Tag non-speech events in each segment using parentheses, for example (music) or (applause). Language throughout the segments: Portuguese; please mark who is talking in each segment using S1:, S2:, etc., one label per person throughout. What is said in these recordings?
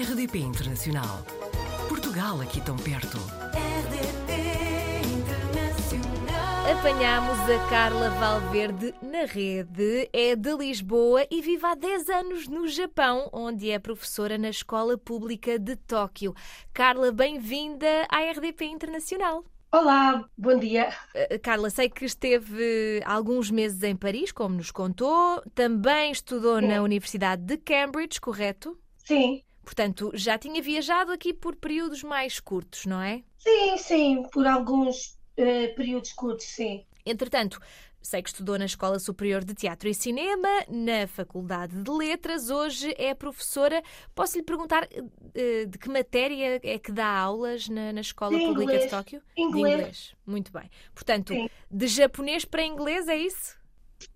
S1: RDP Internacional. Portugal aqui tão perto.
S2: RDP Internacional.
S3: Apanhámos a Carla Valverde na rede, é de Lisboa e vive há 10 anos no Japão, onde é professora na Escola Pública de Tóquio. Carla, bem-vinda à RDP Internacional.
S4: Olá, bom dia.
S3: Uh, Carla, sei que esteve alguns meses em Paris, como nos contou, também estudou
S4: Sim.
S3: na Universidade de Cambridge, correto?
S4: Sim,
S3: Portanto, já tinha viajado aqui por períodos mais curtos, não é?
S4: sim, sim, por alguns eh, períodos curtos, sim.
S3: Entretanto, sei que estudou na Escola Superior de Teatro e Cinema, na Faculdade de Letras, hoje é professora. Posso lhe perguntar eh, de que matéria é que dá aulas na, na Escola
S4: De
S3: Pública de. Tóquio?
S4: Inglês.
S3: De inglês. Muito bem. Portanto,
S4: Sim.
S3: de japonês para inglês, é isso?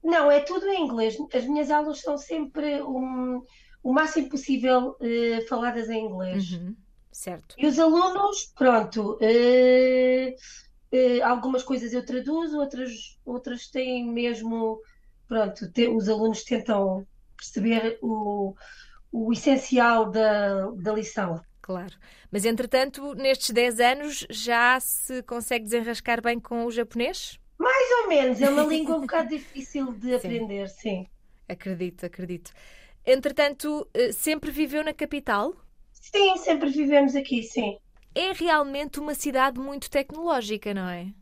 S4: Não, é tudo em inglês. As minhas aulas são sempre um- o máximo possível eh, faladas em inglês.
S3: Uhum. Certo.
S4: E os alunos, pronto, eh, algumas coisas eu traduzo, outras, outras têm mesmo, pronto, te- os alunos tentam perceber o, o essencial da, da lição.
S3: Claro. Mas, entretanto, nestes 10 anos já se consegue desenrascar bem com o japonês?
S4: Mais ou menos, é uma língua um (laughs) bocado difícil de
S3: Sim.
S4: aprender, sim.
S3: Acredito, acredito. Entretanto, eh, sempre viveu na capital?
S4: Sim, sempre vivemos aqui, sim.
S3: É realmente uma cidade muito tecnológica, não é?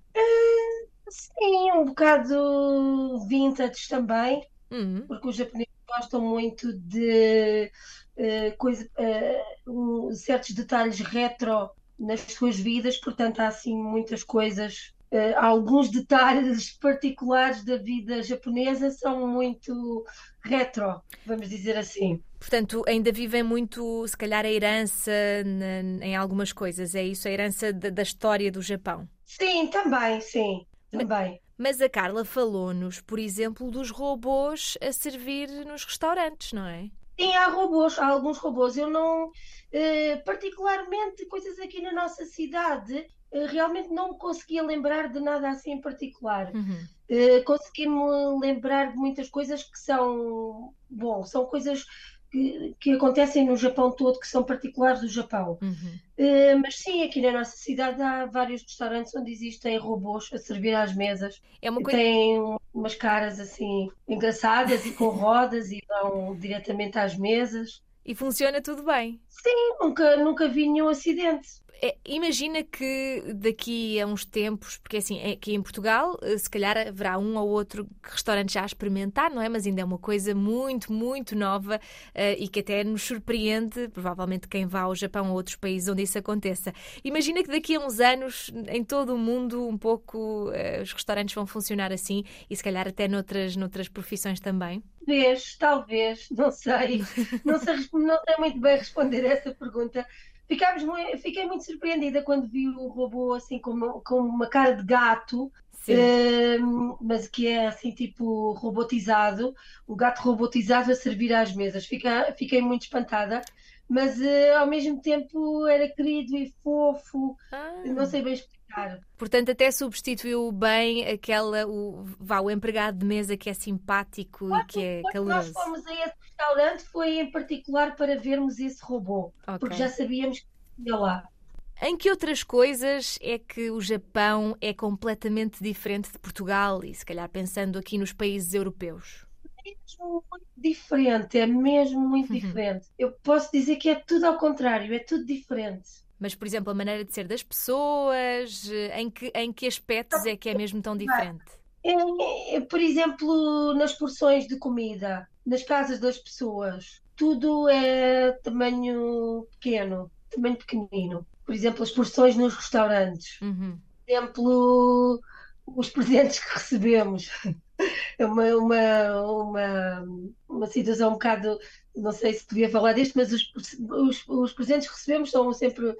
S4: Sim, um bocado vintage também,
S3: Hum,
S4: porque os japoneses gostam muito de eh, coisa, eh, um- certos detalhes retro nas suas vidas, portanto há assim muitas coisas, eh, alguns detalhes (laughs) particulares da vida japonesa são muito retro, vamos dizer assim.
S3: Portanto, ainda vivem muito, se calhar, a herança em algumas coisas. É isso, a herança da, da história do Japão.
S4: Sim, também, sim, também.
S3: Mas a Carla falou-nos, por exemplo, dos robôs a servir nos restaurantes, não é?
S4: Sim, há robôs, há alguns robôs. Eu não, eh, particularmente, coisas aqui na nossa cidade, realmente não me conseguia lembrar de nada assim em particular.
S3: Uhum.
S4: Eh, consegui-me lembrar de muitas coisas que são, bom, são coisas que, que acontecem no Japão todo, que são particulares do Japão.
S3: Uhum.
S4: Eh, mas sim, aqui na nossa cidade há vários restaurantes onde existem robôs a servir às mesas.
S3: É uma coisa.
S4: Têm umas caras assim engraçadas e com (laughs) rodas e vão diretamente às mesas.
S3: E funciona tudo bem.
S4: Nunca, nunca vi nenhum acidente.
S3: É, imagina que daqui a uns tempos, porque assim, aqui em Portugal, eh, se calhar haverá um ou outro restaurante já a experimentar, não é? Mas ainda é uma coisa muito, muito nova eh, e que até nos surpreende, provavelmente quem vá ao Japão ou outros países onde isso aconteça. Imagina que daqui a uns anos, em todo o mundo, um pouco eh, os restaurantes vão funcionar assim e se calhar até noutras, noutras profissões também.
S4: Talvez, talvez, não sei. Não sei, não sei muito bem responder a essa pergunta. Ficámos mui- fiquei muito surpreendida quando vi o robô assim com uma, com uma cara de gato, ehm, mas que é assim tipo robotizado, o gato robotizado a servir às mesas. Fica, fiquei muito espantada, mas eh, ao mesmo tempo era querido e fofo,
S3: Ah.
S4: não sei bem explicar.
S3: Portanto, até substituiu bem aquela, o, vá, o empregado de mesa que é simpático e que é
S4: Quando nós
S3: caloroso.
S4: fomos a esse restaurante foi em particular para vermos esse robô,
S3: Ok.
S4: porque já sabíamos que ia lá.
S3: Em que outras coisas é que o Japão é completamente diferente de Portugal e se calhar pensando aqui nos países europeus?
S4: É mesmo muito diferente, é mesmo muito
S3: Uhum.
S4: diferente. Eu posso dizer que é tudo ao contrário, é tudo diferente.
S3: Mas, por exemplo, a maneira de ser das pessoas, em que, em que aspectos é que é mesmo tão diferente?
S4: É, é, por exemplo, nas porções de comida, nas casas das pessoas, tudo é tamanho pequeno, tamanho pequenino. Por exemplo, as porções nos restaurantes.
S3: Uhum.
S4: Por exemplo, os presentes que recebemos. (laughs) É uma, uma, uma, uma situação um bocado, não sei se podia falar disto, mas os, os, os presentes que recebemos são sempre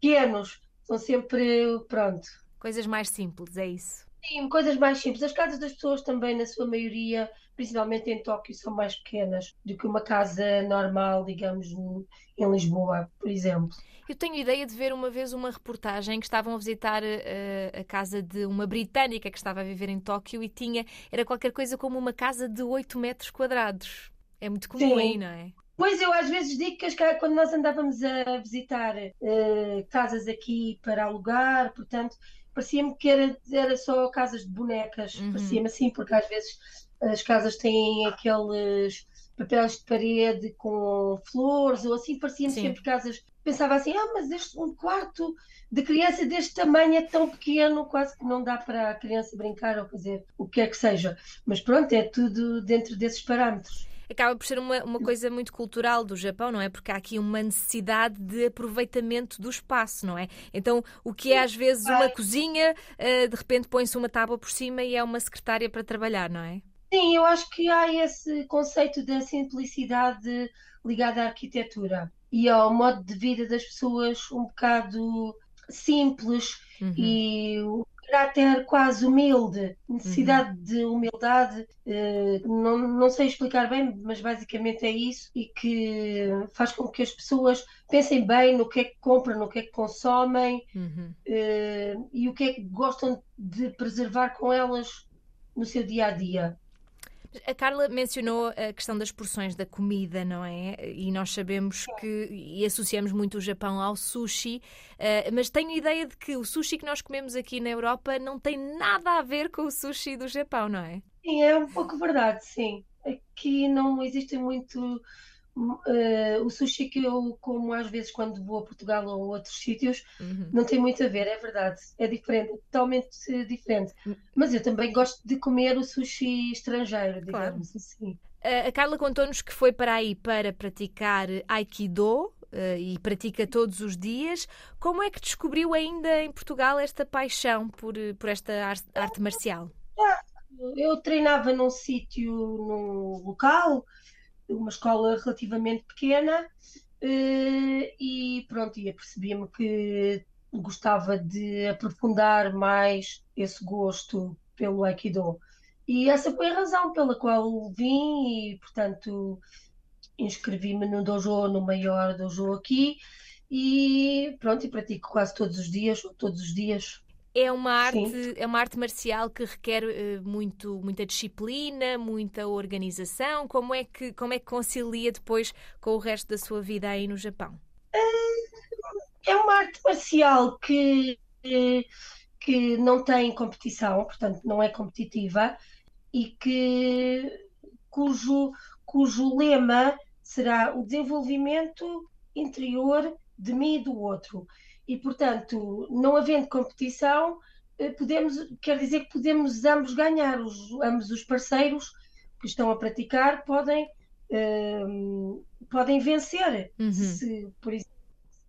S4: pequenos, são sempre, pronto,
S3: Coisas mais simples, é isso.
S4: Sim, coisas mais simples. As casas das pessoas também, na sua maioria, principalmente em Tóquio, são mais pequenas do que uma casa normal, digamos, em Lisboa, por exemplo.
S3: Eu tenho ideia de ver uma vez uma reportagem que estavam a visitar eh, a casa de uma britânica que estava a viver em Tóquio e tinha, era qualquer coisa como uma casa de 8 metros quadrados. É muito comum
S4: Sim.
S3: aí, não é?
S4: Pois eu às vezes digo que quando nós andávamos a visitar eh, casas aqui para alugar, portanto, parecia-me que era, era só casas de bonecas,
S3: Uhum.
S4: parecia-me assim, porque às vezes as casas têm aqueles papéis de parede com flores ou assim, parecia-me sempre casas. Pensava assim, ah, mas este, um quarto de criança deste tamanho é tão pequeno, quase que não dá para a criança brincar ou fazer o que é que seja. Mas pronto, é tudo dentro desses parâmetros.
S3: Acaba por ser uma, uma coisa muito cultural do Japão, não é? Porque há aqui uma necessidade de aproveitamento do espaço, não é? Então, o que é às vezes uma cozinha, eh, de repente põe-se uma tábua por cima e é uma secretária para trabalhar, não é?
S4: Sim, eu acho que há esse conceito da simplicidade ligada à arquitetura e ao modo de vida das pessoas um bocado simples
S3: Uhum.
S4: e o caráter quase humilde, necessidade de humildade, eh, não, não sei explicar bem, mas basicamente é isso, e que faz com que as pessoas pensem bem no que é que compram, no que é que consomem,
S3: Uhum.
S4: eh, e o que é que gostam de preservar com elas no seu dia a dia.
S3: A Carla mencionou a questão das porções da comida, não é? E nós sabemos que, e associamos muito o Japão ao sushi, eh, mas tenho ideia de que o sushi que nós comemos aqui na Europa não tem nada a ver com o sushi do Japão, não é?
S4: Sim, é um pouco verdade, sim. Aqui não existe muito. Hum, eh, o sushi que eu como às vezes quando vou a Portugal ou a outros sítios
S3: Uhum.
S4: não tem muito a ver, é verdade. É diferente, totalmente eh, diferente. Mas eu também gosto de comer o sushi estrangeiro,
S3: Claro.
S4: digamos assim.
S3: A a Carla contou-nos que foi para aí para praticar Aikido eh, e pratica todos os dias. Como é que descobriu ainda em Portugal esta paixão por, eh, por esta ar- arte marcial?
S4: Eu treinava num sítio, num local, uma escola relativamente pequena, eh, e pronto, e apercebi-me que gostava de aprofundar mais esse gosto pelo Aikido. E essa foi a razão pela qual vim e, portanto, inscrevi-me no dojo, no maior dojo aqui, e pronto, e pratico quase todos os dias, todos os dias.
S3: É uma
S4: Sim.
S3: arte, é uma arte marcial que requer eh, muito, muita disciplina, muita organização. Como é que como é que concilia depois com o resto da sua vida aí no Japão?
S4: É uma arte marcial que, que não tem competição, portanto não é competitiva, e que cujo, cujo lema será o desenvolvimento interior de mim e do outro. E, portanto, não havendo competição, eh, podemos, quer dizer que podemos ambos ganhar, os, ambos os parceiros que estão a praticar podem, eh, podem vencer
S3: Uhum.
S4: se, por exemplo,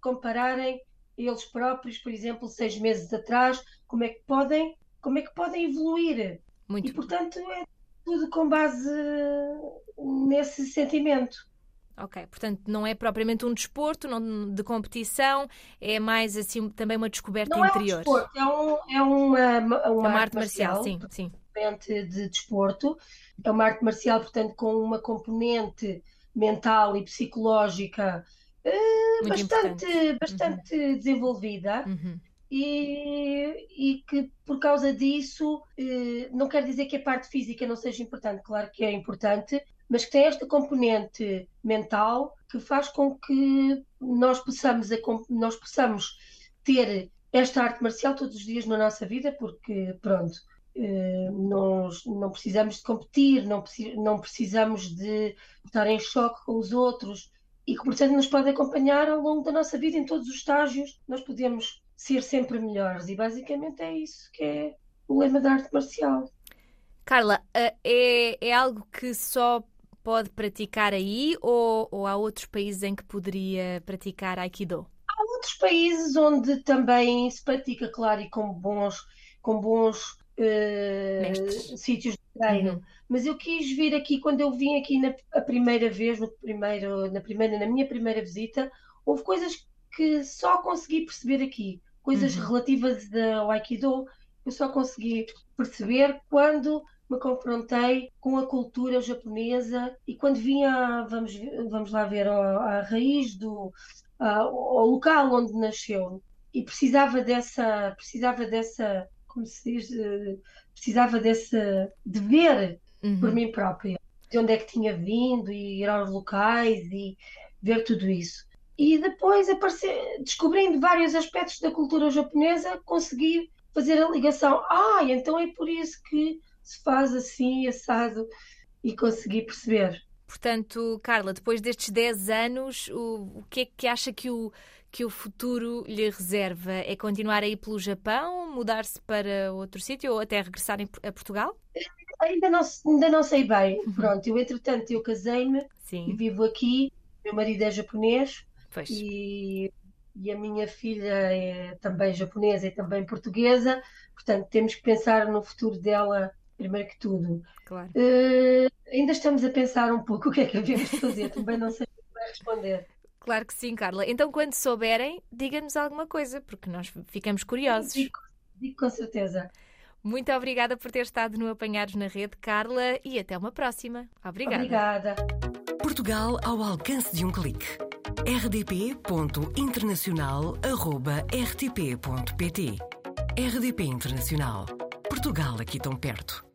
S4: compararem eles próprios, por exemplo, seis meses atrás, como é que podem, como é que podem evoluir.
S3: Muito
S4: E, portanto, é tudo com base nesse sentimento.
S3: Ok, portanto não é propriamente um desporto não, de competição, é mais assim também uma descoberta
S4: Não é um
S3: interior.
S4: desporto, é, um, é uma, uma,
S3: É uma arte marcial, sim, sim.
S4: componente de desporto. É uma arte marcial, portanto, com uma componente mental e psicológica
S3: Muito
S4: bastante,
S3: importante.
S4: bastante desenvolvida.
S3: Uhum.
S4: E, e que por causa disso eh, não quer dizer que a parte física não seja importante, claro que é importante, mas que tem esta componente mental que faz com que nós possamos, nós possamos ter esta arte marcial todos os dias na nossa vida, porque pronto, eh, nós não precisamos de competir, não, não precisamos de estar em choque com os outros e que, portanto, nos pode acompanhar ao longo da nossa vida em todos os estágios. Nós podemos ser sempre melhores e basicamente é isso que é o lema da arte marcial.
S3: Carla, eh, é, é algo que só pode praticar aí ou, ou há outros países em que poderia praticar Aikido?
S4: Há outros países onde também se pratica, claro, e com bons, com bons
S3: Mestres.
S4: sítios de treino.
S3: Uhum.
S4: Mas eu quis vir aqui, quando eu vim aqui na a primeira vez, no primeiro, na primeira, na minha primeira visita, houve coisas que só consegui perceber aqui, coisas
S3: Uhum.
S4: relativas ao Aikido, eu só consegui perceber quando me confrontei com a cultura japonesa e quando vim a, vamos, vamos lá ver, à raiz do, ao local onde nasceu e precisava dessa, precisava dessa, como se diz, eh, precisava dessa, de ver por
S3: Uhum.
S4: mim própria. de onde é que tinha vindo e ir aos locais e ver tudo isso. E depois, aparecer, descobrindo vários aspectos da cultura japonesa, consegui fazer a ligação. Ah, então é por isso que se faz assim, assado, e consegui perceber.
S3: Portanto, Carla, depois destes 10 anos, o, o que é que acha que o, que o futuro lhe reserva? É continuar a ir pelo Japão, mudar-se para outro sítio ou até regressar a Portugal?
S4: Ainda não, ainda não sei bem. Pronto, eu entretanto eu casei-me e vivo aqui. Meu marido é japonês e, e a minha filha é também japonesa e também portuguesa. Portanto, temos que pensar no futuro dela primeiro que tudo.
S3: Claro.
S4: Uh, ainda estamos a pensar um pouco (laughs) o que é que havemos de fazer, também não sei como vai responder.
S3: Claro que sim, Carla. Então, quando souberem, diga-nos alguma coisa, porque nós ficamos curiosos.
S4: Digo, digo com certeza.
S3: Muito obrigada por ter estado no Apanhados na Rede, Carla, e até uma próxima. Obrigada.
S4: Obrigada.
S1: Portugal ao alcance de um clique. rdp.internacional.rtp.pt RDP Internacional. Portugal aqui tão perto.